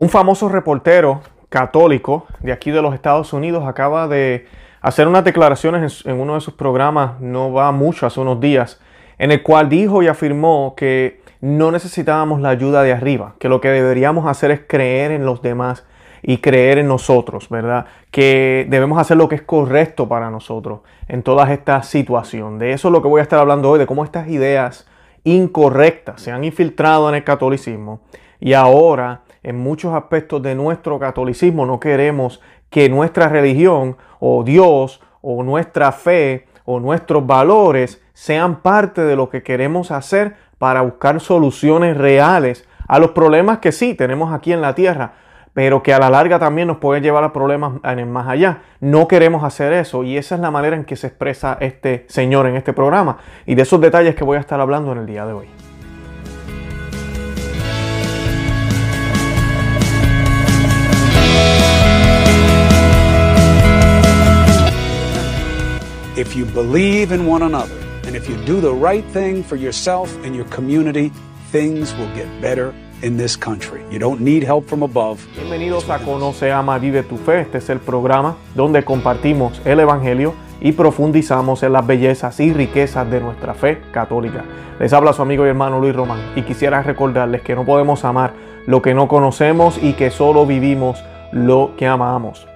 Un famoso reportero católico de aquí de los Estados Unidos acaba de hacer unas declaraciones en, uno de sus programas, no va mucho, hace unos días, en el cual dijo y afirmó que no necesitábamos la ayuda de arriba, que lo que deberíamos hacer es creer en los demás y creer en nosotros, ¿verdad? Que debemos hacer lo que es correcto para nosotros en toda esta situación. De eso es lo que voy a estar hablando hoy, de cómo estas ideas incorrectas se han infiltrado en el catolicismo y ahora en muchos aspectos de nuestro catolicismo no queremos que nuestra religión o Dios o nuestra fe o nuestros valores sean parte de lo que queremos hacer para buscar soluciones reales a los problemas que sí tenemos aquí en la tierra, pero que a la larga también nos pueden llevar a problemas en el más allá. No queremos hacer eso y esa es la manera en que se expresa este señor en este programa y de esos detalles que voy a estar hablando en el día de hoy. If you believe in one another and if you do the right thing for yourself and your community, things will get better in this country. You don't need help from above. Bienvenidos a Conoce, Ama, Vive tu Fe. Este es el programa donde compartimos el Evangelio y profundizamos en las bellezas y riquezas de nuestra fe católica. Les habla su amigo y hermano Luis Román y quisiera recordarles que no podemos amar lo que no conocemos y que solo vivimos lo que amamos.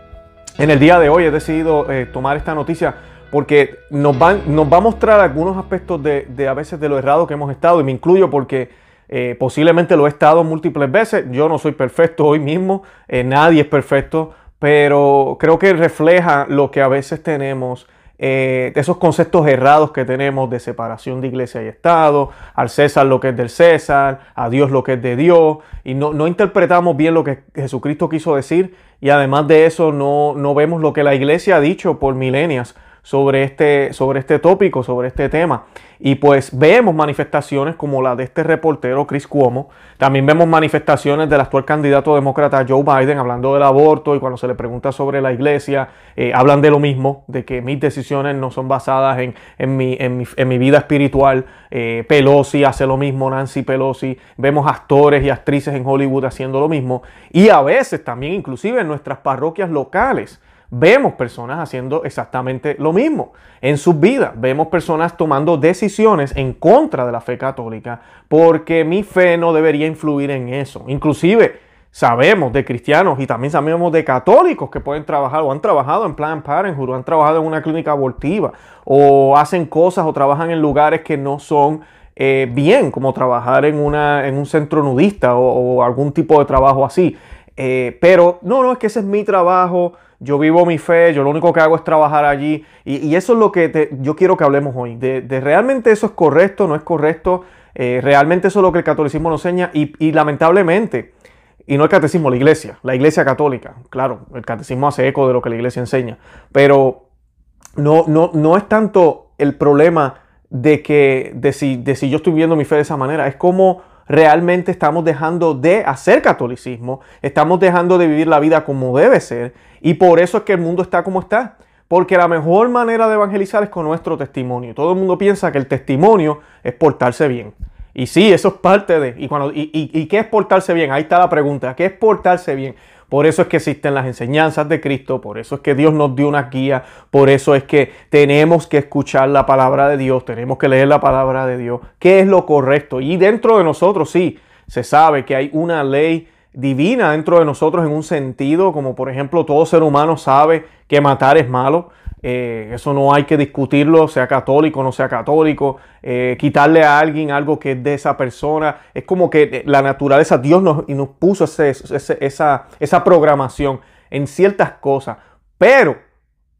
En el día de hoy he decidido eh, tomar esta noticia porque nos, van, nos va a mostrar algunos aspectos de, de, a veces de lo errado que hemos estado, y me incluyo porque eh, posiblemente lo he estado múltiples veces, yo no soy perfecto hoy mismo, eh, nadie es perfecto, pero creo que refleja lo que a veces tenemos, eh, esos conceptos errados que tenemos de separación de iglesia y Estado, al César lo que es del César, a Dios lo que es de Dios, y no, no interpretamos bien lo que Jesucristo quiso decir, y además de eso no, no vemos lo que la iglesia ha dicho por milenias sobre este, sobre este tópico, sobre este tema. Y pues vemos manifestaciones como la de este reportero Chris Cuomo. También vemos manifestaciones del actual candidato demócrata Joe Biden hablando del aborto y cuando se le pregunta sobre la iglesia, eh, hablan de lo mismo, de que mis decisiones no son basadas en, en, mi, en, mi, en mi, vida espiritual. Eh, Pelosi hace lo mismo, Nancy Pelosi. Vemos actores y actrices en Hollywood haciendo lo mismo. Y a veces también inclusive en nuestras parroquias locales vemos personas haciendo exactamente lo mismo en sus vidas. Vemos personas tomando decisiones en contra de la fe católica porque mi fe no debería influir en eso. Inclusive sabemos de cristianos y también sabemos de católicos que pueden trabajar o han trabajado en Planned Parenthood o han trabajado en una clínica abortiva o hacen cosas o trabajan en lugares que no son eh, bien, como trabajar en, una, en un centro nudista o, algún tipo de trabajo así. Eh, pero no, no, es que ese es mi trabajo yo vivo mi fe, yo lo único que hago es trabajar allí. Y, eso es lo que yo quiero que hablemos hoy, de, realmente eso es correcto, no es correcto, eh, realmente eso es lo que el catolicismo nos enseña y, lamentablemente, y no el catecismo, la iglesia, la iglesia católica, claro, el catecismo hace eco de lo que la iglesia enseña, pero no, no, no es tanto el problema de que de si, de si yo estoy viviendo mi fe de esa manera, es como realmente estamos dejando de hacer catolicismo, estamos dejando de vivir la vida como debe ser y por eso es que el mundo está como está. Porque la mejor manera de evangelizar es con nuestro testimonio. Todo el mundo piensa que el testimonio es portarse bien. Y sí, eso es parte de... ¿Y, cuando, y, y qué es portarse bien? Ahí está la pregunta. ¿Qué es portarse bien? Por eso es que existen las enseñanzas de Cristo, por eso es que Dios nos dio una guía, por eso es que tenemos que escuchar la palabra de Dios, tenemos que leer la palabra de Dios, qué es lo correcto. Y dentro de nosotros sí, se sabe que hay una ley divina dentro de nosotros en un sentido, como por ejemplo todo ser humano sabe que matar es malo, eh, eso no hay que discutirlo, sea católico o no sea católico. Eh, quitarle a alguien algo que es de esa persona. Es como que eh, la naturaleza, Dios nos, nos puso esa, esa programación en ciertas cosas. Pero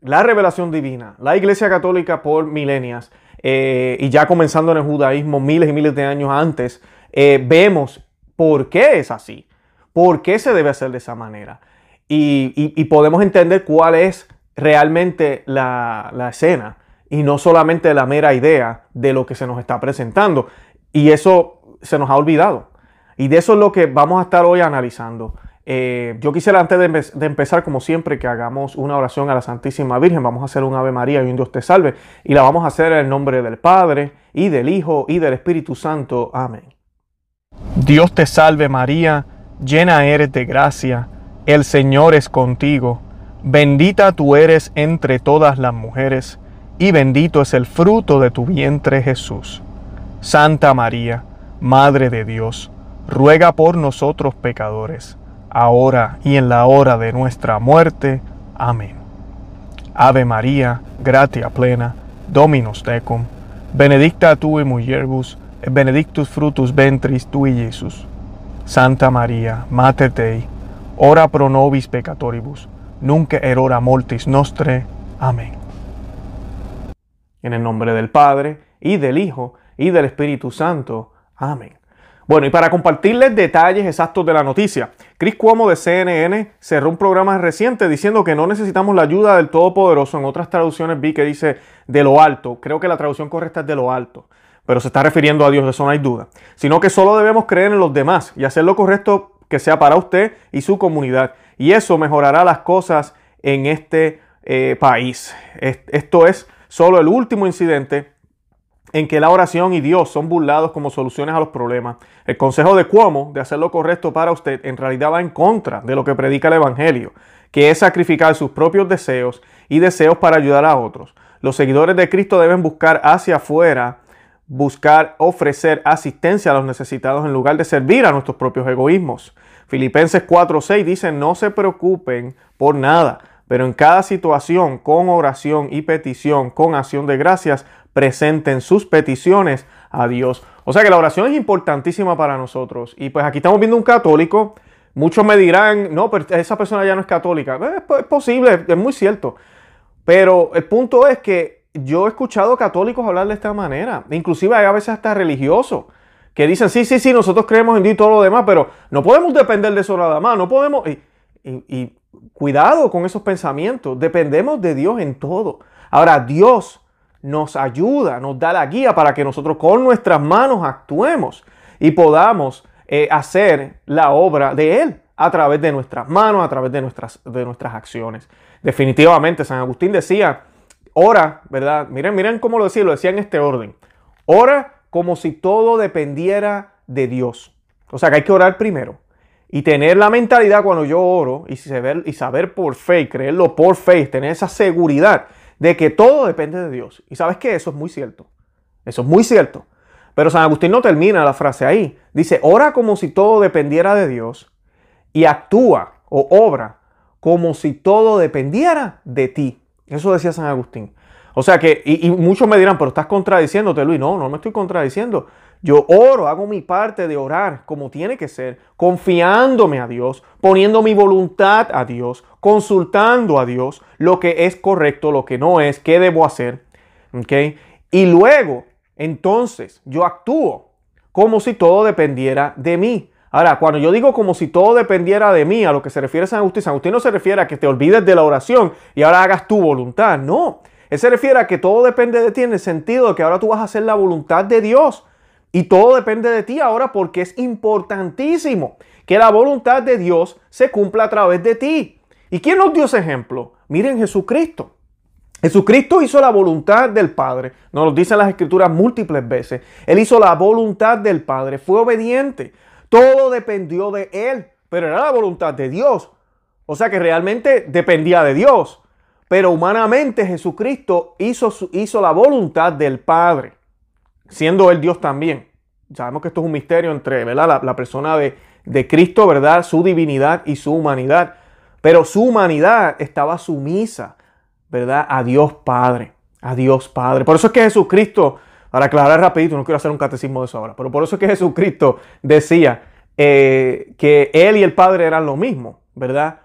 la revelación divina, la Iglesia Católica por milenias, y ya comenzando en el judaísmo miles y miles de años antes, vemos por qué es así, por qué se debe hacer de esa manera. y, podemos entender cuál es realmente la, escena y no solamente la mera idea de lo que se nos está presentando. Y eso se nos ha olvidado. Y de eso es lo que vamos a estar hoy analizando. Eh, yo quisiera antes de, empezar, como siempre, que hagamos una oración a la Santísima Virgen. Vamos a hacer un Ave María y un Dios te salve. Y la vamos a hacer en el nombre del Padre, y del Hijo, y del Espíritu Santo. Amén. Dios te salve María llena eres de gracia, el Señor es contigo, bendita tú eres entre todas las mujeres, y bendito es el fruto de tu vientre Jesús. Santa María, Madre de Dios, ruega por nosotros pecadores, ahora y en la hora de nuestra muerte. Amén. Ave María, gratia plena, Dominus tecum, benedicta tu in mulieribus, benedictus frutus ventris tui, Jesús. Santa María, Mater Dei, ora pro nobis peccatoribus, nunc erora mortis nostre. Amén. En el nombre del Padre, y del Hijo, y del Espíritu Santo. Amén. Bueno, y para compartirles detalles exactos de la noticia, Chris Cuomo de CNN cerró un programa reciente diciendo que no necesitamos la ayuda del Todopoderoso. En otras traducciones vi que dice de lo alto. Creo que la traducción correcta es de lo alto, pero se está refiriendo a Dios, de eso no hay duda. Sino que solo debemos creer en los demás y hacer lo correcto que sea para usted y su comunidad. Y eso mejorará las cosas en este eh, país. Esto es solo el último incidente en que la oración y Dios son burlados como soluciones a los problemas. El consejo de Cuomo de hacer lo correcto para usted en realidad va en contra de lo que predica el Evangelio, que es sacrificar sus propios deseos y deseos para ayudar a otros. Los seguidores de Cristo deben buscar hacia afuera, buscar ofrecer asistencia a los necesitados en lugar de servir a nuestros propios egoísmos. Filipenses 4:6 dice, no se preocupen por nada, pero en cada situación, con oración y petición, con acción de gracias, presenten sus peticiones a Dios. O sea que la oración es importantísima para nosotros. Y pues aquí estamos viendo un católico. Muchos me dirán, no, pero esa persona ya no es católica. Eh, es, posible, es muy cierto. Pero el punto es que yo he escuchado católicos hablar de esta manera. Inclusive hay a veces hasta religiosos que dicen, sí, sí, sí, nosotros creemos en Dios y todo lo demás, pero no podemos depender de eso nada más. No podemos... y cuidado con esos pensamientos. Dependemos de Dios en todo. Ahora, Dios nos ayuda, nos da la guía para que nosotros con nuestras manos actuemos y podamos eh, hacer la obra de Él a través de nuestras manos, a través de nuestras, de nuestras acciones. Definitivamente, San Agustín decía, ora, ¿verdad? Miren, miren cómo lo decía, lo decía en este orden. Ora como si todo dependiera de Dios. O sea que hay que orar primero. Y tener la mentalidad cuando yo oro y saber, y saber por fe, creerlo por fe, tener esa seguridad de que todo depende de Dios. Y sabes que eso es muy cierto. Eso es muy cierto. Pero San Agustín no termina la frase ahí. Dice, ora como si todo dependiera de Dios y actúa o obra como si todo dependiera de ti. Eso decía San Agustín. O sea que, y, muchos me dirán, pero estás contradiciéndote, Luis. No, no me estoy contradiciendo. Yo oro, hago mi parte de orar como tiene que ser, confiándome a Dios, poniendo mi voluntad a Dios, consultando a Dios lo que es correcto, lo que no es, qué debo hacer. ¿okay? Y luego, entonces, yo actúo como si todo dependiera de mí. Ahora, cuando yo digo como si todo dependiera de mí, a lo que se refiere San Agustín, San Agustín no se refiere a que te olvides de la oración y ahora hagas tu voluntad. No, él se refiere a que todo depende de ti en el sentido de que ahora tú vas a hacer la voluntad de Dios. Y todo depende de ti ahora porque es importantísimo que la voluntad de Dios se cumpla a través de ti. ¿Y quién nos dio ese ejemplo? Miren Jesucristo. Jesucristo hizo la voluntad del Padre. Nos lo dicen las escrituras múltiples veces. Él hizo la voluntad del Padre. Fue obediente. Todo dependió de Él. Pero era la voluntad de Dios. O sea que realmente dependía de Dios. Pero humanamente Jesucristo hizo, hizo la voluntad del Padre siendo Él Dios también. Sabemos que esto es un misterio entre ¿verdad? La, persona de, Cristo, ¿verdad? Su divinidad y su humanidad. Pero su humanidad estaba sumisa, ¿verdad? A Dios Padre. A Dios Padre. Por eso es que Jesucristo, para aclarar rapidito, no quiero hacer un catecismo de eso ahora, pero por eso es que Jesucristo decía eh, que Él y el Padre eran lo mismo, ¿verdad?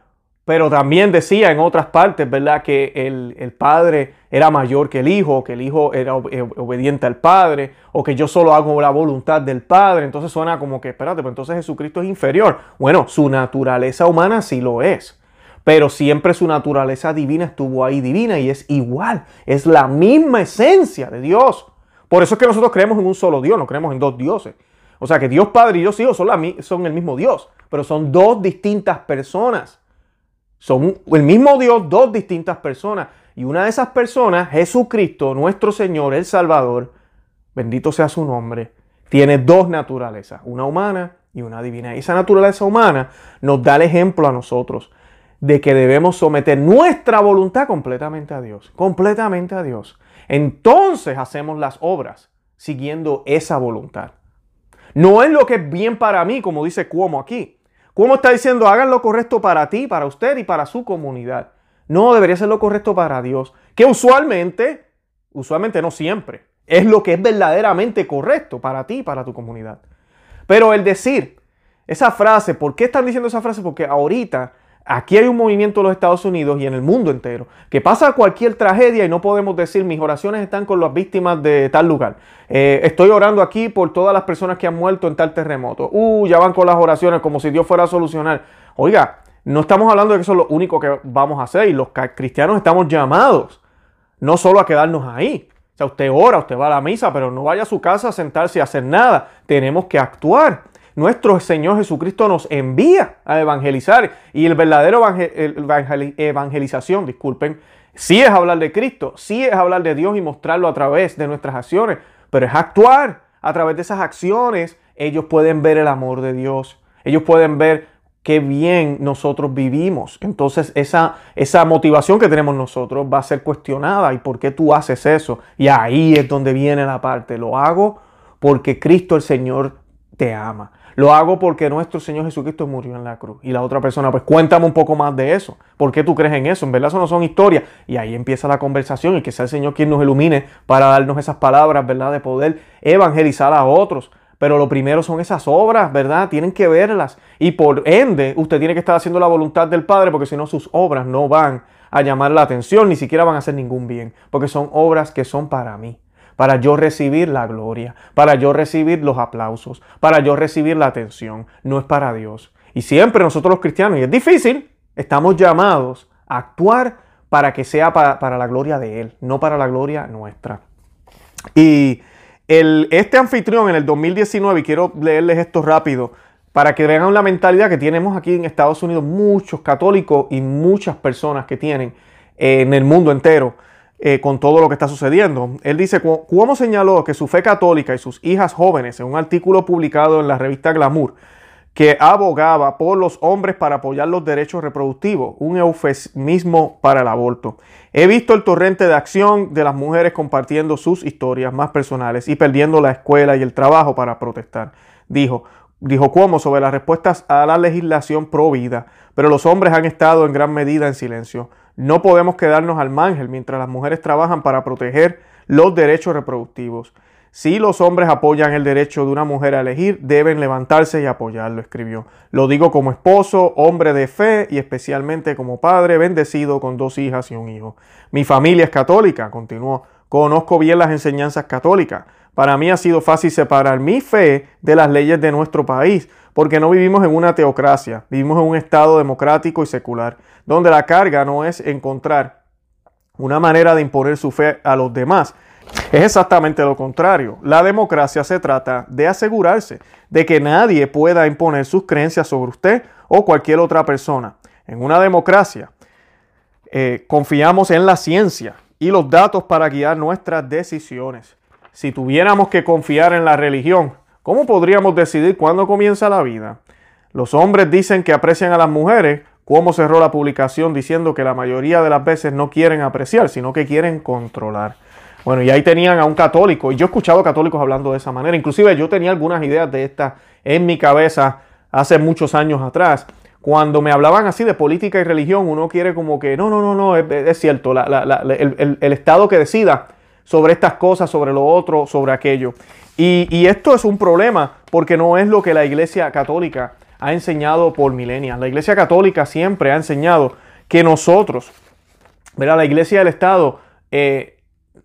Pero también decía en otras partes, ¿verdad? Que el, Padre era mayor que el Hijo, que el Hijo era eh, obediente al Padre, o que yo solo hago la voluntad del Padre. Entonces suena como que, espérate, pero entonces Jesucristo es inferior. Bueno, su naturaleza humana sí lo es. Pero siempre su naturaleza divina estuvo ahí divina y es igual. Es la misma esencia de Dios. Por eso es que nosotros creemos en un solo Dios, no creemos en dos dioses. O sea que Dios Padre y Dios Hijo son, son el mismo Dios, pero son dos distintas personas. Son el mismo Dios, dos distintas personas. Y una de esas personas, Jesucristo, nuestro Señor, el Salvador, bendito sea su nombre, tiene dos naturalezas, una humana y y una divina. Y esa naturaleza humana nos da el ejemplo a nosotros de que debemos someter nuestra voluntad completamente a Dios, completamente a Dios. Entonces hacemos las obras siguiendo esa voluntad. No es lo que es bien para mí, como dice Cuomo aquí. Cuomo está diciendo, hagan lo correcto para ti, para usted y para su comunidad. No, debería ser lo correcto para Dios. Que usualmente, usualmente no siempre, es lo que es verdaderamente correcto para ti y para tu comunidad. Pero el decir esa frase, ¿por qué están diciendo esa frase? Porque ahorita aquí hay un movimiento en los Estados Unidos y en el mundo entero que pasa cualquier tragedia y no podemos decir mis oraciones están con las víctimas de tal lugar. Eh, estoy orando aquí por todas las personas que han muerto en tal terremoto. Uh, ya van con las oraciones como si Dios fuera a solucionar. Oiga, no estamos hablando de que eso es lo único que vamos a hacer y los cristianos estamos llamados no solo a quedarnos ahí. O sea, usted ora, usted va a la misa, pero no vaya a su casa a sentarse y a hacer nada. Tenemos que actuar nuestro Señor Jesucristo nos envía a evangelizar y el verdadero evangelización, disculpen, sí es hablar de Cristo, sí es hablar de Dios y mostrarlo a través de nuestras acciones, pero es actuar. A través de esas acciones ellos pueden ver el amor de Dios, ellos pueden ver qué bien nosotros vivimos. Entonces esa, esa motivación que tenemos nosotros va a ser cuestionada. ¿Y por qué tú haces eso? Y ahí es donde viene la parte. Lo hago porque Cristo el Señor te ama. Lo hago porque nuestro Señor Jesucristo murió en la cruz. Y la otra persona, pues cuéntame un poco más de eso. ¿Por qué tú crees en eso? En verdad eso no son historias. Y ahí empieza la conversación y que sea el Señor quien nos ilumine para darnos esas palabras, ¿verdad? De poder evangelizar a otros. Pero lo primero son esas obras, ¿verdad? Tienen que verlas. Y por ende, usted tiene que estar haciendo la voluntad del Padre porque si no sus obras no van a llamar la atención, ni siquiera van a hacer ningún bien. Porque son obras que son para mí para yo recibir la gloria, para yo recibir los aplausos, para yo recibir la atención. No es para Dios. Y siempre nosotros los cristianos, y es difícil, estamos llamados a actuar para que sea para, la gloria de Él, no para la gloria nuestra. Y el, este anfitrión en el 2019, y quiero leerles esto rápido, para que vean la mentalidad que tenemos aquí en Estados Unidos, muchos católicos y muchas personas que tienen en el mundo entero. Eh, con todo lo que está sucediendo. Él dice, Cuomo señaló que su fe católica y sus hijas jóvenes, en un artículo publicado en la revista Glamour, que abogaba por los hombres para apoyar los derechos reproductivos, un eufemismo para el aborto. He visto el torrente de acción de las mujeres compartiendo sus historias más personales y perdiendo la escuela y el trabajo para protestar. Dijo, dijo Cuomo sobre las respuestas a la legislación pro vida, pero los hombres han estado en gran medida en silencio. No podemos quedarnos al mangel mientras las mujeres trabajan para proteger los derechos reproductivos. Si los hombres apoyan el derecho de una mujer a elegir, deben levantarse y apoyarlo, escribió. Lo digo como esposo, hombre de fe y especialmente como padre bendecido con dos hijas y un hijo. Mi familia es católica, continuó. Conozco bien las enseñanzas católicas. Para mí ha sido fácil separar mi fe de las leyes de nuestro país, porque no vivimos en una teocracia, vivimos en un estado democrático y secular, donde la carga no es encontrar una manera de imponer su fe a los demás. Es exactamente lo contrario. La democracia se trata de asegurarse de que nadie pueda imponer sus creencias sobre usted o cualquier otra persona. En una democracia eh, confiamos en la ciencia y los datos para guiar nuestras decisiones. Si tuviéramos que confiar en la religión, ¿Cómo podríamos decidir cuándo comienza la vida? Los hombres dicen que aprecian a las mujeres. ¿Cómo cerró la publicación diciendo que la mayoría de las veces no quieren apreciar, sino que quieren controlar? Bueno, y ahí tenían a un católico, y yo he escuchado católicos hablando de esa manera. Inclusive yo tenía algunas ideas de esta en mi cabeza hace muchos años atrás. Cuando me hablaban así de política y religión, uno quiere como que, no, no, no, no, es, cierto, el, el Estado que decida sobre estas cosas, sobre lo otro, sobre aquello. Y, esto es un problema porque no es lo que la Iglesia Católica ha enseñado por milenias. La Iglesia Católica siempre ha enseñado que nosotros, ¿verdad? la Iglesia del Estado, eh,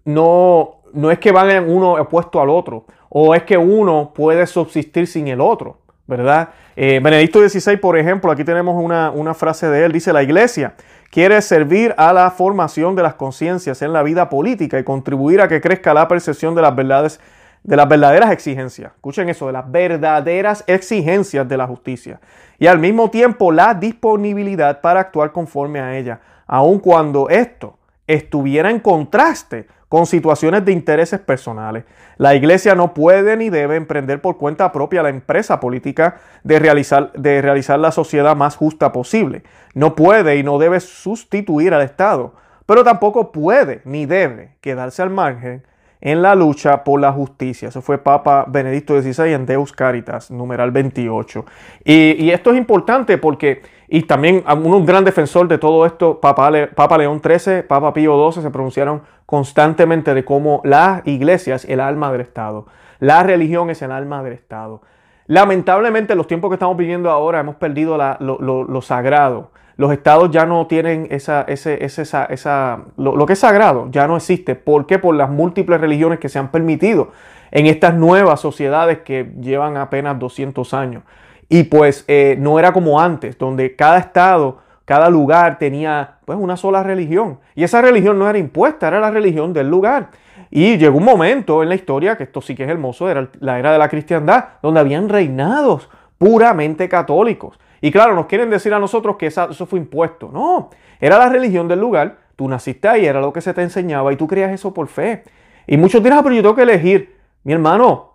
no, no es que van uno opuesto al otro, o es que uno puede subsistir sin el otro, ¿verdad? Eh, Benedicto XVI, por ejemplo, aquí tenemos una, una frase de él, dice, la Iglesia quiere servir a la formación de las conciencias en la vida política y contribuir a que crezca la percepción de las verdades de las verdaderas exigencias. Escuchen eso, de las verdaderas exigencias de la justicia. Y al mismo tiempo la disponibilidad para actuar conforme a ella, aun cuando esto estuviera en contraste con situaciones de intereses personales. La iglesia no puede ni debe emprender por cuenta propia la empresa política de realizar, de realizar la sociedad más justa posible. No puede y no debe sustituir al Estado, pero tampoco puede ni debe quedarse al margen en la lucha por la justicia. Eso fue Papa Benedicto XVI en Deus Caritas, numeral 28. Y, esto es importante porque, y también un gran defensor de todo esto, Papa, Papa León XIII, Papa Pío XII, se pronunciaron constantemente de cómo la iglesia es el alma del Estado. La religión es el alma del Estado. Lamentablemente, en los tiempos que estamos viviendo ahora, hemos perdido lo sagrado los estados ya no tienen esa, ese, esa, esa lo, que es sagrado, ya no existe. ¿Por qué? Por las múltiples religiones que se han permitido en estas nuevas sociedades que llevan apenas 200 años. Y pues eh, no era como antes, donde cada estado, cada lugar tenía pues una sola religión. Y esa religión no era impuesta, era la religión del lugar. Y llegó un momento en la historia, que esto sí que es hermoso, era la era de la cristiandad, donde habían reinados puramente católicos. Y claro, nos quieren decir a nosotros que eso fue impuesto. No, era la religión del lugar. Tú naciste ahí, era lo que se te enseñaba y tú creías eso por fe. Y muchos dirán, ah, pero yo tengo que elegir. Mi hermano,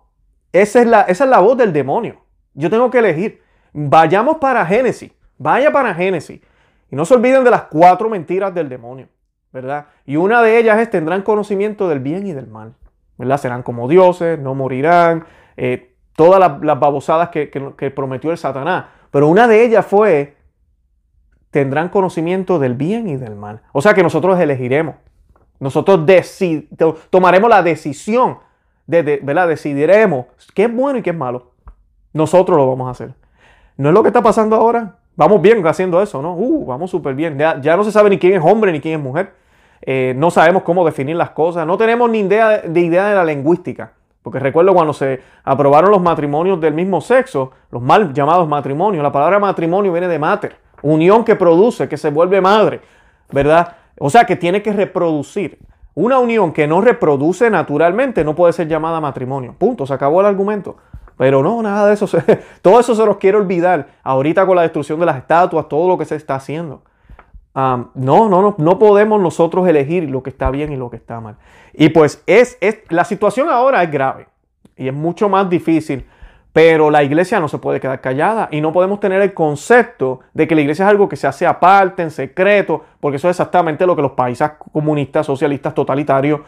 esa es, la, esa es la voz del demonio. Yo tengo que elegir. Vayamos para Génesis. Vaya para Génesis. Y no se olviden de las cuatro mentiras del demonio. ¿Verdad? Y una de ellas es tendrán conocimiento del bien y del mal. ¿Verdad? Serán como dioses, no morirán. Eh, todas las, babosadas que prometió el Satanás. Pero una de ellas fue, tendrán conocimiento del bien y del mal. O sea que nosotros elegiremos. Nosotros tomaremos la decisión, de, ¿verdad? Decidiremos qué es bueno y qué es malo. Nosotros lo vamos a hacer. ¿No es lo que está pasando ahora? Vamos bien haciendo eso, ¿no? Uh, vamos súper bien. Ya, no se sabe ni quién es hombre ni quién es mujer. Eh, no sabemos cómo definir las cosas. No tenemos ni idea de idea de la lingüística. Porque recuerdo cuando se aprobaron los matrimonios del mismo sexo, los mal llamados matrimonios, la palabra matrimonio viene de mater, unión que produce, que se vuelve madre, ¿verdad? O sea, que tiene que reproducir. Una unión que no reproduce naturalmente no puede ser llamada matrimonio. Punto, se acabó el argumento. Pero no, nada de eso. todo eso se nos quiere olvidar. Ahorita con la destrucción de las estatuas, todo lo que se está haciendo no, no, no, no podemos nosotros elegir lo que está bien y lo que está mal. Y pues es, es, la situación ahora es grave y es mucho más difícil, pero la iglesia no se puede quedar callada y no podemos tener el concepto de que la iglesia es algo que se hace aparte, en secreto, porque eso es exactamente lo que los países comunistas, socialistas, totalitarios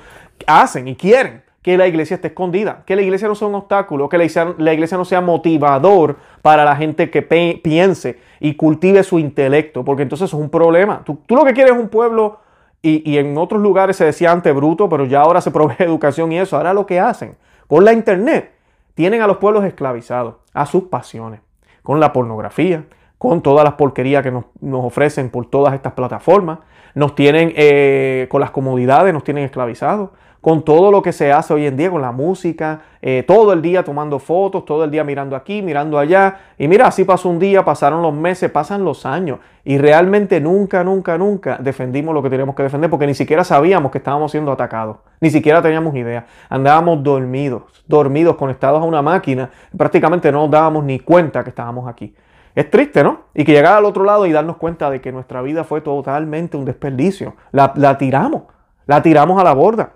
hacen y quieren que la iglesia esté escondida, que la iglesia no sea un obstáculo, que la iglesia, no sea motivador para la gente que piense y cultive su intelecto, porque entonces es un problema. Tú, lo que quieres es un pueblo, y, en otros lugares se decía antes bruto, pero ya ahora se provee educación y eso. Ahora lo que hacen con la internet, tienen a los pueblos esclavizados a sus pasiones, con la pornografía, con todas las porquerías que nos, ofrecen por todas estas plataformas, nos tienen eh, con las comodidades, nos tienen esclavizados con todo lo que se hace hoy en día, con la música, eh, todo el día tomando fotos, todo el día mirando aquí, mirando allá. Y mira, así pasó un día, pasaron los meses, pasan los años. Y realmente nunca, nunca, nunca defendimos lo que teníamos que defender porque ni siquiera sabíamos que estábamos siendo atacados. Ni siquiera teníamos idea. Andábamos dormidos, dormidos, conectados a una máquina. Prácticamente no nos dábamos ni cuenta que estábamos aquí. Es triste, ¿no? Y que llegar al otro lado y darnos cuenta de que nuestra vida fue totalmente un desperdicio. La, la tiramos, la tiramos a la borda.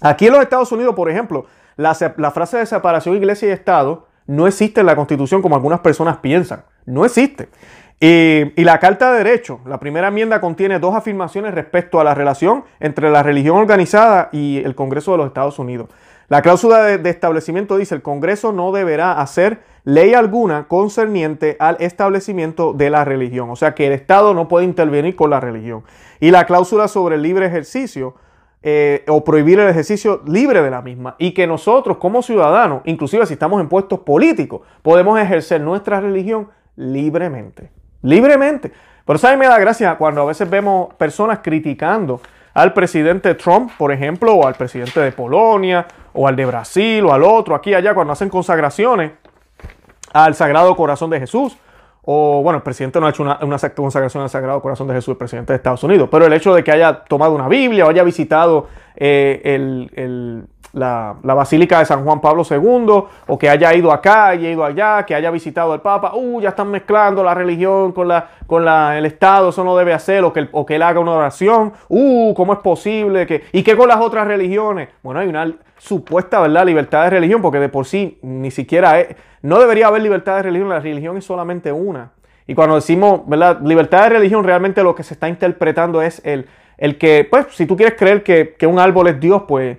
Aquí en los Estados Unidos, por ejemplo, la, frase de separación iglesia y Estado no existe en la Constitución como algunas personas piensan. No existe. Y, la Carta de Derecho, la primera enmienda contiene dos afirmaciones respecto a la relación entre la religión organizada y el Congreso de los Estados Unidos. La cláusula de, de, establecimiento dice el Congreso no deberá hacer ley alguna concerniente al establecimiento de la religión. O sea que el Estado no puede intervenir con la religión. Y la cláusula sobre el libre ejercicio eh, o prohibir el ejercicio libre de la misma y que nosotros como ciudadanos, inclusive si estamos en puestos políticos, podemos ejercer nuestra religión libremente. Libremente. Por eso me da gracia cuando a veces vemos personas criticando al presidente Trump, por ejemplo, o al presidente de Polonia, o al de Brasil, o al otro, aquí allá, cuando hacen consagraciones al Sagrado Corazón de Jesús, o bueno, el presidente no ha hecho una, una consagración al Sagrado Corazón de Jesús, el presidente de Estados Unidos, pero el hecho de que haya tomado una Biblia o haya visitado eh, el, la, Basílica de San Juan Pablo II, o que haya ido acá, haya ido allá, que haya visitado al Papa, uh, ya están mezclando la religión con, la, con la, el Estado, eso no debe hacer, o que, o que él haga una oración, uh, ¿cómo es posible? Que, ¿Y qué con las otras religiones? Bueno, hay una supuesta, ¿verdad?, libertad de religión, porque de por sí ni siquiera es, no debería haber libertad de religión, la religión es solamente una. Y cuando decimos, ¿verdad?, libertad de religión, realmente lo que se está interpretando es el, el que, pues, si tú quieres creer que, que un árbol es Dios, pues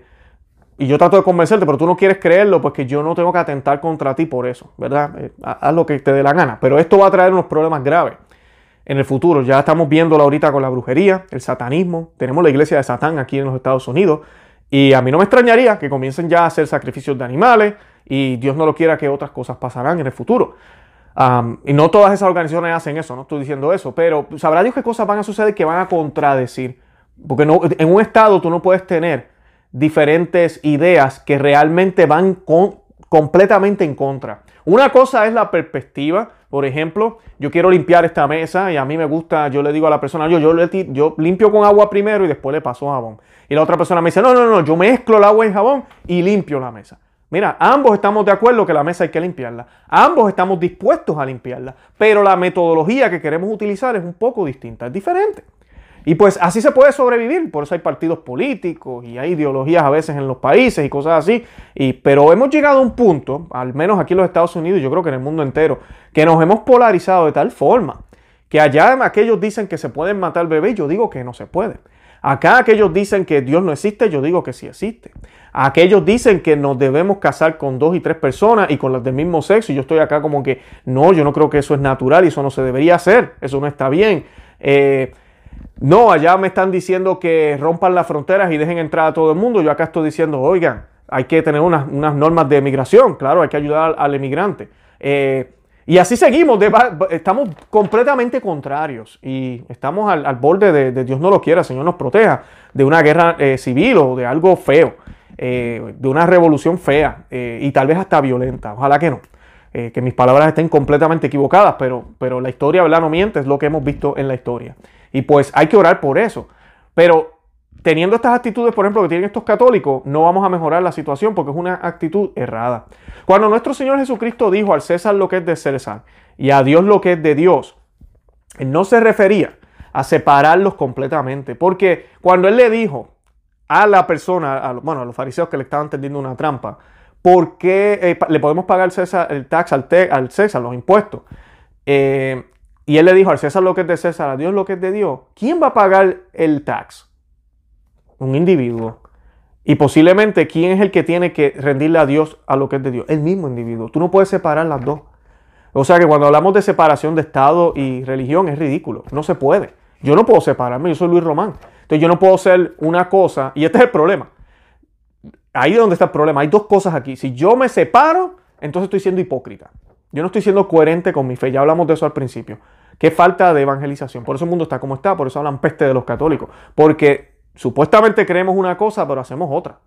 y yo trato de convencerte, pero tú no quieres creerlo, pues que yo no tengo que atentar contra ti por eso, ¿verdad? Eh, haz lo que te dé la gana. Pero esto va a traer unos problemas graves en el futuro. Ya estamos viéndolo ahorita con la brujería, el satanismo. Tenemos la iglesia de Satán aquí en los Estados Unidos. Y a mí no me extrañaría que comiencen ya a hacer sacrificios de animales y Dios no lo quiera que otras cosas pasarán en el futuro. y no todas esas organizaciones hacen eso, no estoy diciendo eso, pero sabrá Dios qué cosas van a suceder que van a contradecir. Porque no, en un estado tú no puedes tener diferentes ideas que realmente van completamente en contra. Una cosa es la perspectiva. Por ejemplo, yo quiero limpiar esta mesa y a mí me gusta, yo le digo a la persona, yo, yo, yo limpio con agua primero y después le paso jabón. Y la otra persona me dice, no, no, no, yo mezclo el agua en jabón y limpio la mesa. Mira, ambos estamos de acuerdo que la mesa hay que limpiarla. Ambos estamos dispuestos a limpiarla. Pero la metodología que queremos utilizar es un poco distinta, es diferente. Y pues así se puede sobrevivir, por eso hay partidos políticos y hay ideologías a veces en los países y cosas así. Y, pero hemos llegado a un punto, al menos aquí en los Estados Unidos, yo creo que en el mundo entero, que nos hemos polarizado de tal forma que allá aquellos dicen que se pueden matar bebés, yo digo que no se puede. Acá aquellos dicen que Dios no existe, yo digo que sí existe. Aquellos dicen que nos debemos casar con dos y tres personas y con las del mismo sexo. Y yo estoy acá como que no, yo no creo que eso es natural y eso no se debería hacer. Eso no está bien. Eh, no, allá me están diciendo que rompan las fronteras y dejen entrar a todo el mundo. Yo acá estoy diciendo, oigan, hay que tener unas, normas de migración, claro, hay que ayudar al, emigrante. Eh, y así seguimos, estamos completamente contrarios y estamos al, borde de, Dios no lo quiera, Señor nos proteja, de una guerra eh, civil o de algo feo, eh, de una revolución fea y tal vez hasta violenta. Ojalá que no. Que mis palabras estén completamente equivocadas, pero, pero la historia, ¿verdad? No miente, es lo que hemos visto en la historia. Y pues hay que orar por eso. Pero teniendo estas actitudes, por ejemplo, que tienen estos católicos, no vamos a mejorar la situación porque es una actitud errada. Cuando nuestro Señor Jesucristo dijo al César lo que es de César y a Dios lo que es de Dios, no se refería a separarlos completamente. Porque cuando él le dijo a la persona, bueno, a los fariseos que le estaban tendiendo una trampa, ¿por qué eh, le podemos pagar el tax al, al César, los impuestos? Eh, y él le dijo al César lo que es de César, a Dios lo que es de Dios. ¿Quién va a pagar el tax? Un individuo. Y posiblemente, ¿quién es el que tiene que rendirle a Dios a lo que es de Dios? El mismo individuo. Tú no puedes separar las dos. O sea que cuando hablamos de separación de Estado y religión es ridículo. No se puede. Yo no puedo separarme. Yo soy Luis Román. Entonces yo no puedo ser una cosa. Y este es el problema. Ahí es donde está el problema. Hay dos cosas aquí. Si yo me separo, entonces estoy siendo hipócrita. Yo no estoy siendo coherente con mi fe. Ya hablamos de eso al principio. Qué falta de evangelización. Por eso el mundo está como está, por eso hablan peste de los católicos. Porque supuestamente creemos una cosa, pero hacemos otra.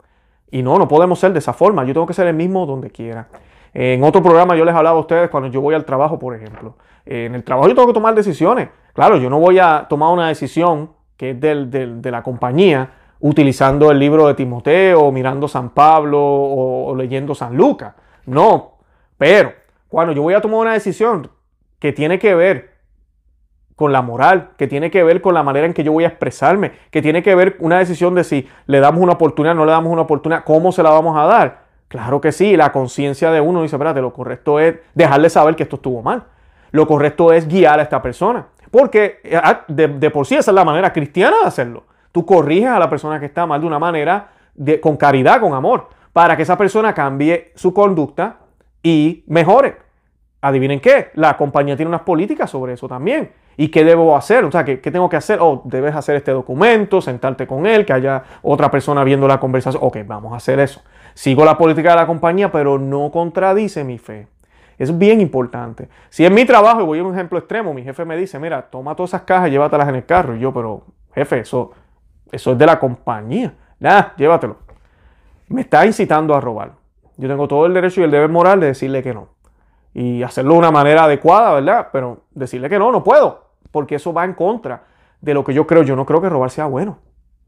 Y no, no podemos ser de esa forma. Yo tengo que ser el mismo donde quiera. En otro programa yo les hablaba a ustedes cuando yo voy al trabajo, por ejemplo. En el trabajo yo tengo que tomar decisiones. Claro, yo no voy a tomar una decisión que es de la compañía utilizando el libro de Timoteo, mirando San Pablo o leyendo San Lucas. No, pero cuando yo voy a tomar una decisión que tiene que ver con la moral, que tiene que ver con la manera en que yo voy a expresarme, que tiene que ver una decisión de si le damos una oportunidad, no le damos una oportunidad, cómo se la vamos a dar. Claro que sí, la conciencia de uno dice, espérate, lo correcto es dejarle saber que esto estuvo mal. Lo correcto es guiar a esta persona. Porque ah, de, por sí esa es la manera cristiana de hacerlo. Tú corriges a la persona que está mal de una manera de, con caridad, con amor, para que esa persona cambie su conducta y mejore. Adivinen qué, la compañía tiene unas políticas sobre eso también. ¿Y qué debo hacer? O sea, ¿qué, tengo que hacer? Oh, debes hacer este documento, sentarte con él, que haya otra persona viendo la conversación. Ok, vamos a hacer eso. Sigo la política de la compañía, pero no contradice mi fe. Es bien importante. Si es mi trabajo, y voy a un ejemplo extremo, mi jefe me dice, mira, toma todas esas cajas y llévatelas en el carro. Y yo, pero jefe, eso, eso es de la compañía. Nada, llévatelo. Me está incitando a robar. Yo tengo todo el derecho y el deber moral de decirle que no. y hacerlo de una manera adecuada, ¿verdad? Pero decirle que no, no puedo, porque eso va en contra de lo que yo creo. Yo no creo que robar sea bueno.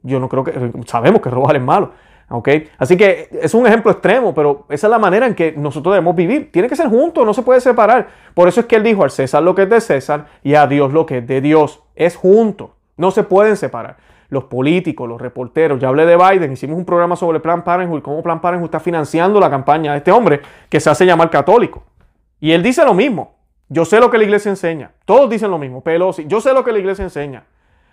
Yo no creo que, sabemos que robar es malo. ¿ok? Así que es un ejemplo extremo, pero esa es la manera en que nosotros debemos vivir. Tiene que ser juntos, no se puede separar. Por eso es que él dijo al César lo que es de César y a Dios lo que es de Dios. Es junto, no se pueden separar. Los políticos, los reporteros, ya hablé de Biden, hicimos un programa sobre Plan Parenthood, cómo Plan Parenthood está financiando la campaña de este hombre que se hace llamar católico. Y él dice lo mismo. Yo sé lo que la iglesia enseña. Todos dicen lo mismo. Pelosi, yo sé lo que la iglesia enseña.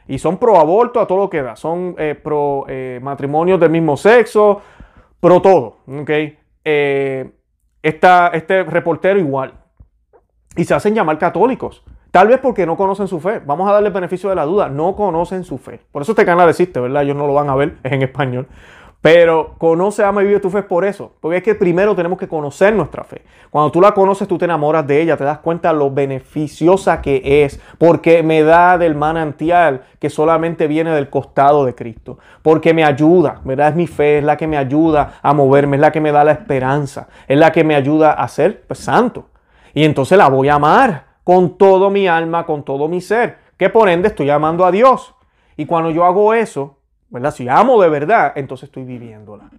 Y son pro aborto a todo lo que da. Son eh, pro eh, matrimonios del mismo sexo, pro todo. ¿okay? Eh, este reportero igual. Y se hacen llamar católicos. Tal vez porque no conocen su fe. Vamos a darle el beneficio de la duda. No conocen su fe. Por eso este canal existe, ¿verdad? Ellos no lo van a ver, es en español. Pero conoce, ama y vive tu fe por eso. Porque es que primero tenemos que conocer nuestra fe. Cuando tú la conoces, tú te enamoras de ella, te das cuenta lo beneficiosa que es. Porque me da del manantial que solamente viene del costado de Cristo. Porque me ayuda, ¿verdad? Es mi fe, es la que me ayuda a moverme, es la que me da la esperanza, es la que me ayuda a ser pues, santo. Y entonces la voy a amar con todo mi alma, con todo mi ser. Que por ende estoy amando a Dios. Y cuando yo hago eso, ¿verdad? Si amo de verdad, entonces estoy viviéndola.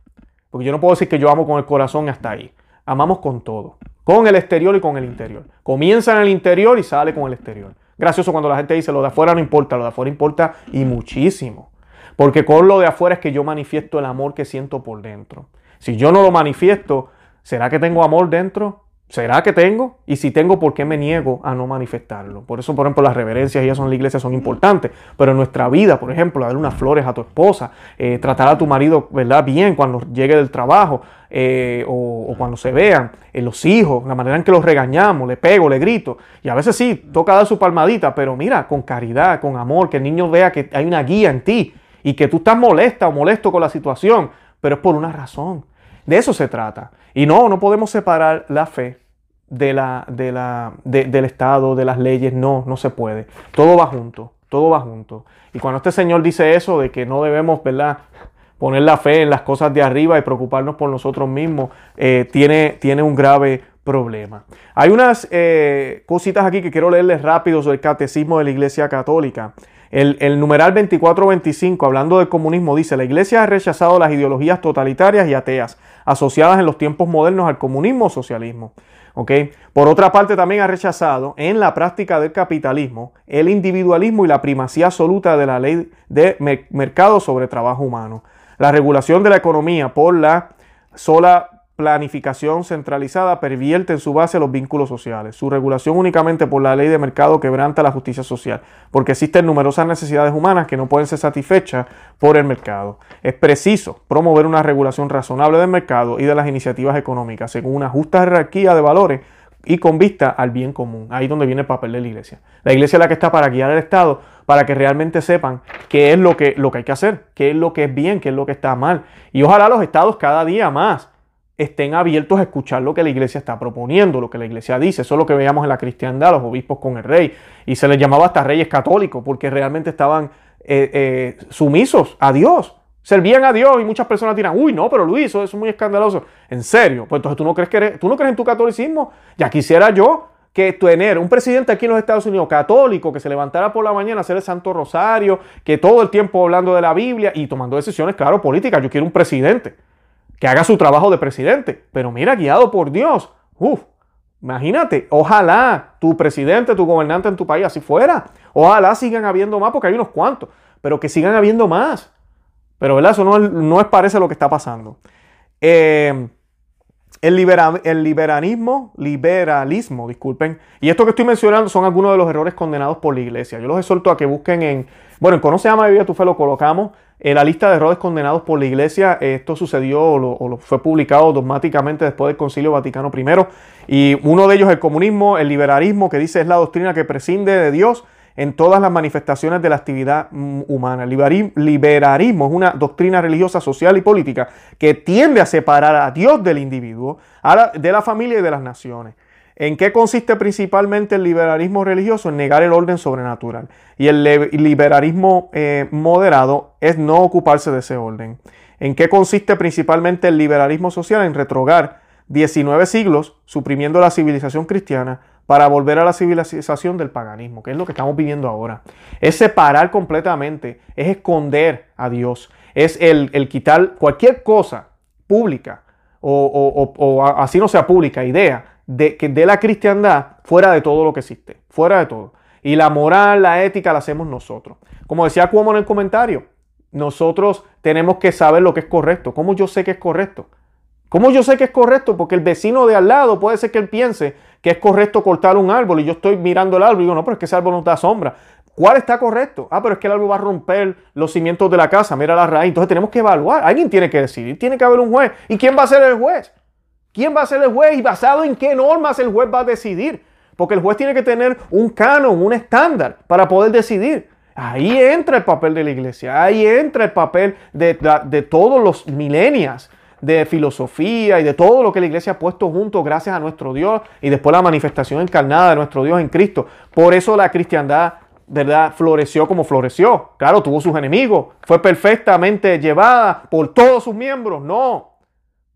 Porque yo no puedo decir que yo amo con el corazón hasta ahí. Amamos con todo. Con el exterior y con el interior. Comienza en el interior y sale con el exterior. Gracioso cuando la gente dice lo de afuera no importa, lo de afuera importa y muchísimo. Porque con lo de afuera es que yo manifiesto el amor que siento por dentro. Si yo no lo manifiesto, ¿será que tengo amor dentro? ¿Será que tengo? Y si tengo, ¿por qué me niego a no manifestarlo? Por eso, por ejemplo, las reverencias eso en la iglesia son importantes. Pero en nuestra vida, por ejemplo, darle unas flores a tu esposa, eh, tratar a tu marido ¿verdad? bien cuando llegue del trabajo eh, o, cuando se vean, eh, los hijos, la manera en que los regañamos, le pego, le grito. Y a veces sí, toca dar su palmadita, pero mira, con caridad, con amor, que el niño vea que hay una guía en ti y que tú estás molesta o molesto con la situación, pero es por una razón. De eso se trata. Y no, no podemos separar la fe de la, de la, del Estado, de las leyes, no, no se puede. Todo va junto, todo va junto. Y cuando este Señor dice eso, de que no debemos, ¿verdad? Poner la fe en las cosas de arriba y preocuparnos por nosotros mismos, eh, tiene, tiene un grave problema. Hay unas eh, cositas aquí que quiero leerles rápido sobre el catecismo de la Iglesia Católica. El, el numeral 2425, hablando del comunismo, dice, la Iglesia ha rechazado las ideologías totalitarias y ateas asociadas en los tiempos modernos al comunismo o socialismo. Por otra parte, también ha rechazado en la práctica del capitalismo el individualismo y la primacía absoluta de la ley de mercado sobre trabajo humano. La regulación de la economía por la sola planificación centralizada pervierte en su base los vínculos sociales. Su regulación únicamente por la ley de mercado quebranta la justicia social, porque existen numerosas necesidades humanas que no pueden ser satisfechas por el mercado. Es preciso promover una regulación razonable del mercado y de las iniciativas económicas, según una justa jerarquía de valores y con vista al bien común. Ahí es donde viene el papel de la iglesia. La iglesia es la que está para guiar al Estado, para que realmente sepan qué es lo que, lo que hay que hacer, qué es lo que es bien, qué es lo que está mal. Y ojalá los estados cada día más estén abiertos a escuchar lo que la iglesia está proponiendo, lo que la iglesia dice. Eso es lo que veíamos en la cristiandad, los obispos con el rey. Y se les llamaba hasta reyes católicos porque realmente estaban eh, eh, sumisos a Dios. Servían a Dios y muchas personas dirán, uy, no, pero Luis, eso es muy escandaloso. En serio, pues entonces tú no crees que tú no crees en tu catolicismo. Ya quisiera yo que tener un presidente aquí en los Estados Unidos católico que se levantara por la mañana a hacer el Santo Rosario, que todo el tiempo hablando de la Biblia y tomando decisiones, claro, políticas. Yo quiero un presidente que haga su trabajo de presidente. Pero mira, guiado por Dios. Uf, imagínate, ojalá tu presidente, tu gobernante en tu país así fuera. Ojalá sigan habiendo más, porque hay unos cuantos, pero que sigan habiendo más. Pero ¿verdad? eso no no es parece lo que está pasando. Eh, el, el, liberalismo, liberalismo, disculpen. Y esto que estoy mencionando son algunos de los errores condenados por la iglesia. Yo los exhorto a que busquen en, bueno, en Conoce, Ama Vive tu Fe lo colocamos en la lista de errores condenados por la iglesia. Esto sucedió o, lo, fue publicado dogmáticamente después del Concilio Vaticano I. Y uno de ellos el comunismo, el liberalismo, que dice es la doctrina que prescinde de Dios en todas las manifestaciones de la actividad mm, humana. El liberalismo es una doctrina religiosa, social y política que tiende a separar a Dios del individuo, de la familia y de las naciones. ¿En qué consiste principalmente el liberalismo religioso? En negar el orden sobrenatural. Y el liberalismo eh, moderado es no ocuparse de ese orden. ¿En qué consiste principalmente el liberalismo social? En retrogar 19 siglos suprimiendo la civilización cristiana para volver a la civilización del paganismo, que es lo que estamos viviendo ahora. Es separar completamente, es esconder a Dios, es el, quitar cualquier cosa pública o, así no sea pública, idea de, que de la cristiandad fuera de todo lo que existe, fuera de todo. Y la moral, la ética la hacemos nosotros. Como decía Cuomo en el comentario, nosotros tenemos que saber lo que es correcto. ¿Cómo yo sé que es correcto? ¿Cómo yo sé que es correcto? Porque el vecino de al lado puede ser que él piense que es correcto cortar un árbol y yo estoy mirando el árbol y digo, no, pero es que ese árbol no da sombra. ¿Cuál está correcto? Ah, pero es que el árbol va a romper los cimientos de la casa, mira la raíz. Entonces tenemos que evaluar. Alguien tiene que decidir, tiene que haber un juez. ¿Y quién va a ser el juez? ¿Quién va a ser el juez y basado en qué normas el juez va a decidir? Porque el juez tiene que tener un canon, un estándar para poder decidir. Ahí entra el papel de la iglesia, ahí entra el papel de, de todos los milenias de filosofía y de todo lo que la iglesia ha puesto junto gracias a nuestro Dios y después la manifestación encarnada de nuestro Dios en Cristo. Por eso la cristiandad, ¿verdad?, floreció como floreció. Claro, tuvo sus enemigos, fue perfectamente llevada por todos sus miembros, no.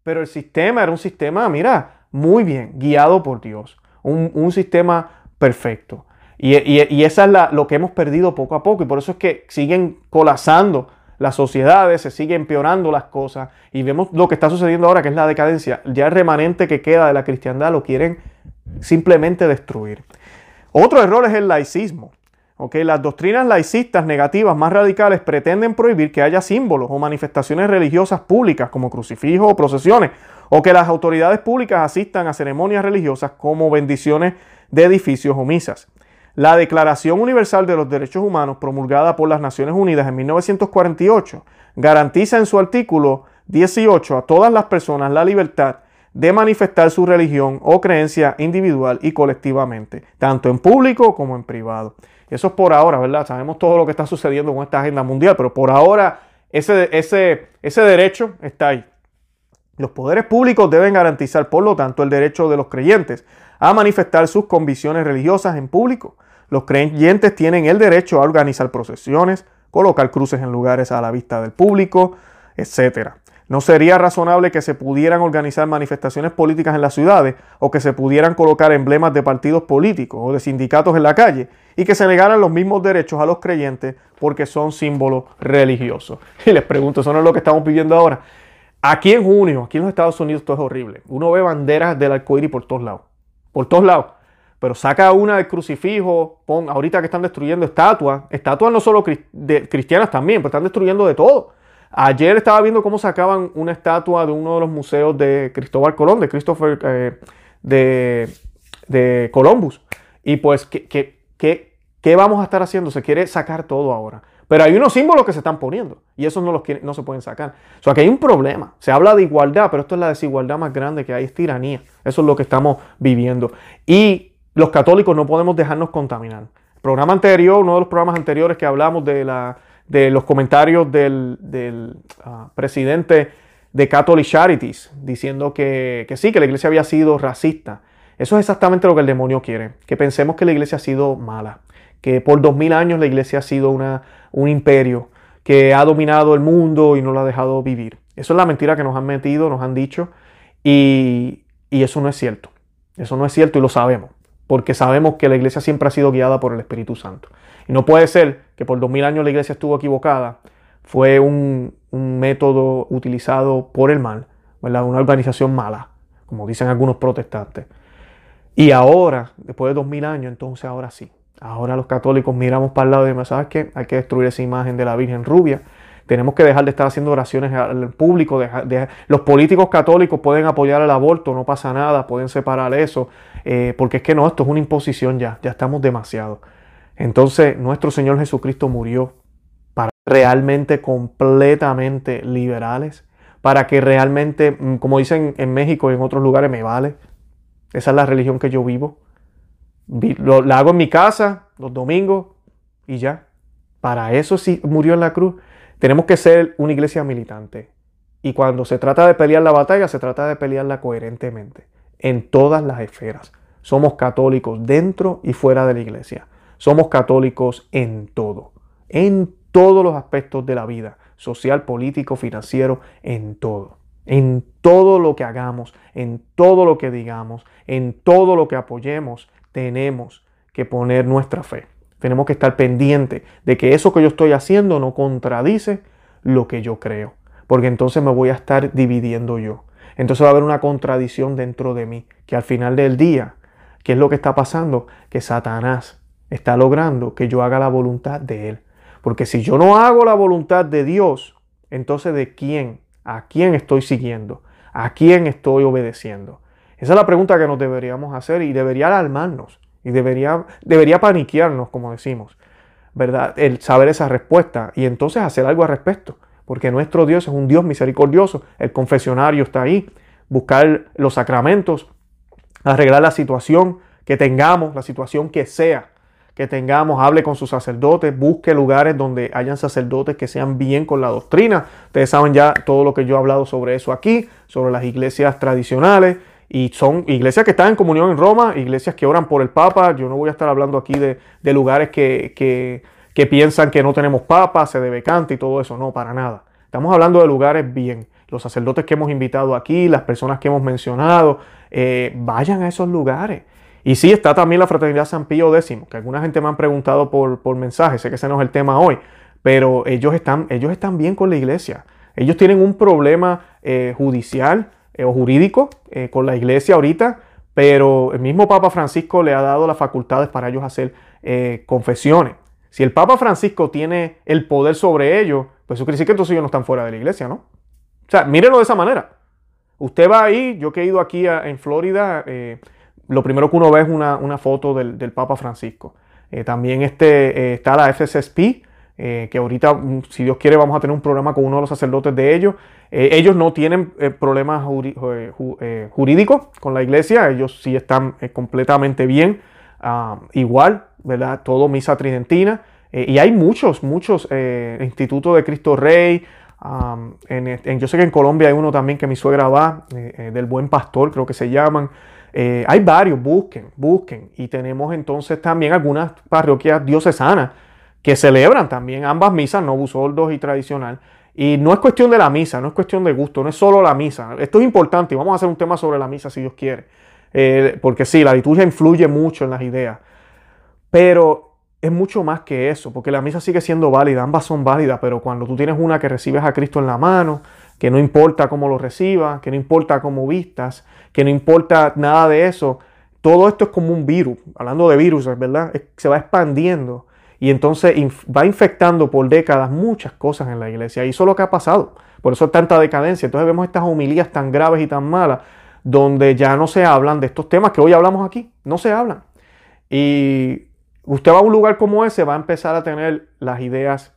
Pero el sistema era un sistema, mira, muy bien, guiado por Dios, un, sistema perfecto. Y, y, esa es lo que hemos perdido poco a poco y por eso es que siguen colapsando las sociedades, se sigue empeorando las cosas y vemos lo que está sucediendo ahora, que es la decadencia. Ya el remanente que queda de la cristiandad lo quieren simplemente destruir. Otro error es el laicismo. Okay, las doctrinas laicistas negativas más radicales pretenden prohibir que haya símbolos o manifestaciones religiosas públicas como crucifijos o procesiones, o que las autoridades públicas asistan a ceremonias religiosas como bendiciones de edificios o misas. La Declaración Universal de los Derechos Humanos, promulgada por las Naciones Unidas en 1948, garantiza en su artículo 18 a todas las personas la libertad de manifestar su religión o creencia individual y colectivamente, tanto en público como en privado. Eso es por ahora, ¿verdad? Sabemos todo lo que está sucediendo con esta agenda mundial, pero por ahora ese, ese, ese derecho está ahí. Los poderes públicos deben garantizar, por lo tanto, el derecho de los creyentes a manifestar sus convicciones religiosas en público, los creyentes tienen el derecho a organizar procesiones, colocar cruces en lugares a la vista del público, etc. No sería razonable que se pudieran organizar manifestaciones políticas en las ciudades o que se pudieran colocar emblemas de partidos políticos o de sindicatos en la calle y que se negaran los mismos derechos a los creyentes porque son símbolos religiosos. Y les pregunto, ¿eso no es lo que estamos viviendo ahora? Aquí en junio, aquí en los Estados Unidos, esto es horrible. Uno ve banderas del arcoíris por todos lados. Por todos lados. Pero saca una del crucifijo, pon, ahorita que están destruyendo estatuas, estatuas no solo de, cristianas también, pero están destruyendo de todo. Ayer estaba viendo cómo sacaban una estatua de uno de los museos de Cristóbal Colón, de Christopher, eh, de, de, Columbus. Y pues, ¿qué, qué, qué, vamos a estar haciendo? Se quiere sacar todo ahora. Pero hay unos símbolos que se están poniendo y esos no, los no se pueden sacar. O sea, que hay un problema. Se habla de igualdad, pero esto es la desigualdad más grande que hay, es tiranía. Eso es lo que estamos viviendo. Y los católicos no podemos dejarnos contaminar. El programa anterior, uno de los programas anteriores que hablamos de, la, de los comentarios del, ah, presidente de Catholic Charities, diciendo que, sí, que la iglesia había sido racista. Eso es exactamente lo que el demonio quiere, que pensemos que la iglesia ha sido mala, que por dos mil años la iglesia ha sido una, un imperio, que ha dominado el mundo y no lo ha dejado vivir. Eso es la mentira que nos han metido, nos han dicho, y, y eso no es cierto. Eso no es cierto y lo sabemos porque sabemos que la iglesia siempre ha sido guiada por el Espíritu Santo. Y no puede ser que por dos mil años la iglesia estuvo equivocada, fue un, método utilizado por el mal, una organización mala, como dicen algunos protestantes. Y ahora, después de dos mil años, entonces ahora sí. Ahora los católicos miramos para el lado y decimos, ¿sabes qué? Hay que destruir esa imagen de la Virgen rubia. Tenemos que dejar de estar haciendo oraciones al público. los políticos católicos pueden apoyar el aborto, no pasa nada, pueden separar eso. Eh, porque es que no, esto es una imposición ya, ya estamos demasiado. Entonces, nuestro Señor Jesucristo murió para realmente completamente liberales, para que realmente, mm, como dicen en México y en otros lugares, me vale. Esa es la religión que yo vivo. Lo, la hago en mi casa los domingos y ya. Para eso sí murió en la cruz. Tenemos que ser una iglesia militante. Y cuando se trata de pelear la batalla, se trata de pelearla coherentemente en todas las esferas. Somos católicos dentro y fuera de la iglesia. Somos católicos en todo, en todos los aspectos de la vida, social, político, financiero, en todo. En todo lo que hagamos, en todo lo que digamos, en todo lo que apoyemos, tenemos que poner nuestra fe. Tenemos que estar pendientes de que eso que yo estoy haciendo no contradice lo que yo creo, porque entonces me voy a estar dividiendo yo. Entonces va a haber una contradicción dentro de mí, que al final del día, ¿qué es lo que está pasando? Que Satanás está logrando que yo haga la voluntad de él. Porque si yo no hago la voluntad de Dios, entonces ¿de quién? ¿A quién estoy siguiendo? ¿A quién estoy obedeciendo? Esa es la pregunta que nos deberíamos hacer y debería alarmarnos y debería, debería paniquearnos, como decimos, ¿verdad? El saber esa respuesta y entonces hacer algo al respecto, porque nuestro Dios es un Dios misericordioso, el confesionario está ahí, buscar los sacramentos, arreglar la situación que tengamos, la situación que sea, que tengamos, hable con sus sacerdotes, busque lugares donde hayan sacerdotes que sean bien con la doctrina. Ustedes saben ya todo lo que yo he hablado sobre eso aquí, sobre las iglesias tradicionales. Y son iglesias que están en comunión en Roma, iglesias que oran por el Papa. Yo no voy a estar hablando aquí de, lugares que, que, piensan que no tenemos Papa, se debe cante y todo eso. No, para nada. Estamos hablando de lugares bien. Los sacerdotes que hemos invitado aquí, las personas que hemos mencionado, eh, vayan a esos lugares. Y sí, está también la Fraternidad San Pío X, que alguna gente me han preguntado por, por mensaje, sé que ese no es el tema hoy, pero ellos están, ellos están bien con la iglesia. Ellos tienen un problema eh, judicial eh, o jurídico eh, con la iglesia ahorita, pero el mismo Papa Francisco le ha dado las facultades para ellos hacer confesiones. Si el Papa Francisco tiene el poder sobre ellos, pues eso quiere que entonces ellos no están fuera de la iglesia, ¿no? O sea, mírenlo de esa manera. Usted va ahí, yo que he ido aquí en Florida, lo primero que uno ve es una, foto del, Papa Francisco. Eh, también este, eh, está la FSSP, eh, que ahorita, mm, si Dios quiere, vamos a tener un programa con uno de los sacerdotes de ellos. ellos no tienen problemas jurídicos con la iglesia, ellos sí están completamente bien, ah, igual, ¿verdad? Todo misa tridentina. y hay muchos, muchos institutos de Cristo Rey. Ah, yo sé que en Colombia hay uno también que mi suegra va, del Buen Pastor, creo que se llaman. Eh, hay varios, busquen, busquen. Y tenemos entonces también algunas parroquias diocesanas que celebran también ambas misas, no soldos y tradicional. Y no es cuestión de la misa, no es cuestión de gusto, no es solo la misa. Esto es importante y vamos a hacer un tema sobre la misa si Dios quiere. Eh, porque sí, la liturgia influye mucho en las ideas. Pero es mucho más que eso, porque la misa sigue siendo válida, ambas son válidas, pero cuando tú tienes una que recibes a Cristo en la mano, que no importa cómo lo recibas, que no importa cómo vistas, que no importa nada de eso. Todo esto es como un virus, hablando de virus, ¿verdad? Se va expandiendo y entonces va infectando por décadas muchas cosas en la iglesia. Y eso es lo que ha pasado. Por eso tanta decadencia. Entonces vemos estas homilías tan graves y tan malas donde ya no se hablan de estos temas que hoy hablamos aquí. No se hablan. Y usted va a un lugar como ese, va a empezar a tener las ideas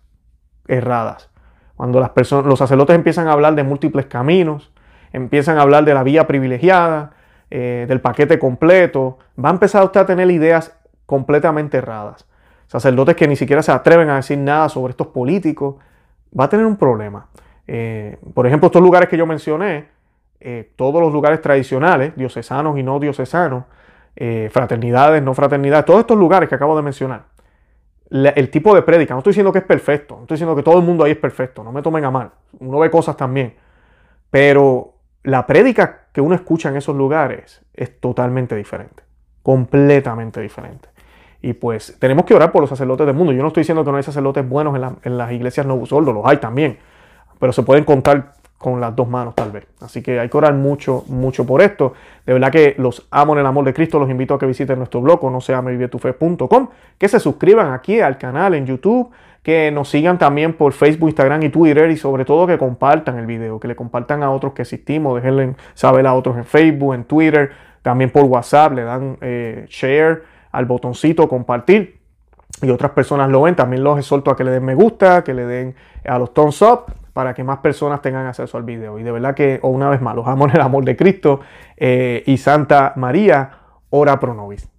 erradas. Cuando las personas, los sacerdotes empiezan a hablar de múltiples caminos, empiezan a hablar de la vía privilegiada, eh, del paquete completo, va a empezar usted a tener ideas completamente erradas. Sacerdotes que ni siquiera se atreven a decir nada sobre estos políticos, va a tener un problema. Eh, por ejemplo, estos lugares que yo mencioné, eh, todos los lugares tradicionales, diocesanos y no diocesanos, fraternidades, no fraternidades, todos estos lugares que acabo de mencionar, el tipo de prédica. No estoy diciendo que es perfecto, no estoy diciendo que todo el mundo ahí es perfecto, no me tomen a mal. Uno ve cosas también. Pero la prédica que uno escucha en esos lugares es totalmente diferente, completamente diferente. Y pues tenemos que orar por los sacerdotes del mundo. Yo no estoy diciendo que no hay sacerdotes buenos en, las iglesias no soldo, los hay también, pero se pueden contar con las dos manos tal vez. Así que hay que orar mucho, mucho por esto. De verdad que los amo en el amor de Cristo. Los invito a que visiten nuestro blog, no sea que se suscriban aquí al canal en YouTube, que nos sigan también por Facebook, Instagram y Twitter y sobre todo que compartan el video, que le compartan a otros que existimos, déjenle saber a otros en Facebook, en Twitter, también por WhatsApp, le dan eh, share al botoncito compartir y otras personas lo ven. También los exhorto a que le den me gusta, que le den a los thumbs up para que más personas tengan acceso al video. Y de verdad que, o una vez más, los amo en el amor de Cristo eh, y Santa María, ora pro nobis.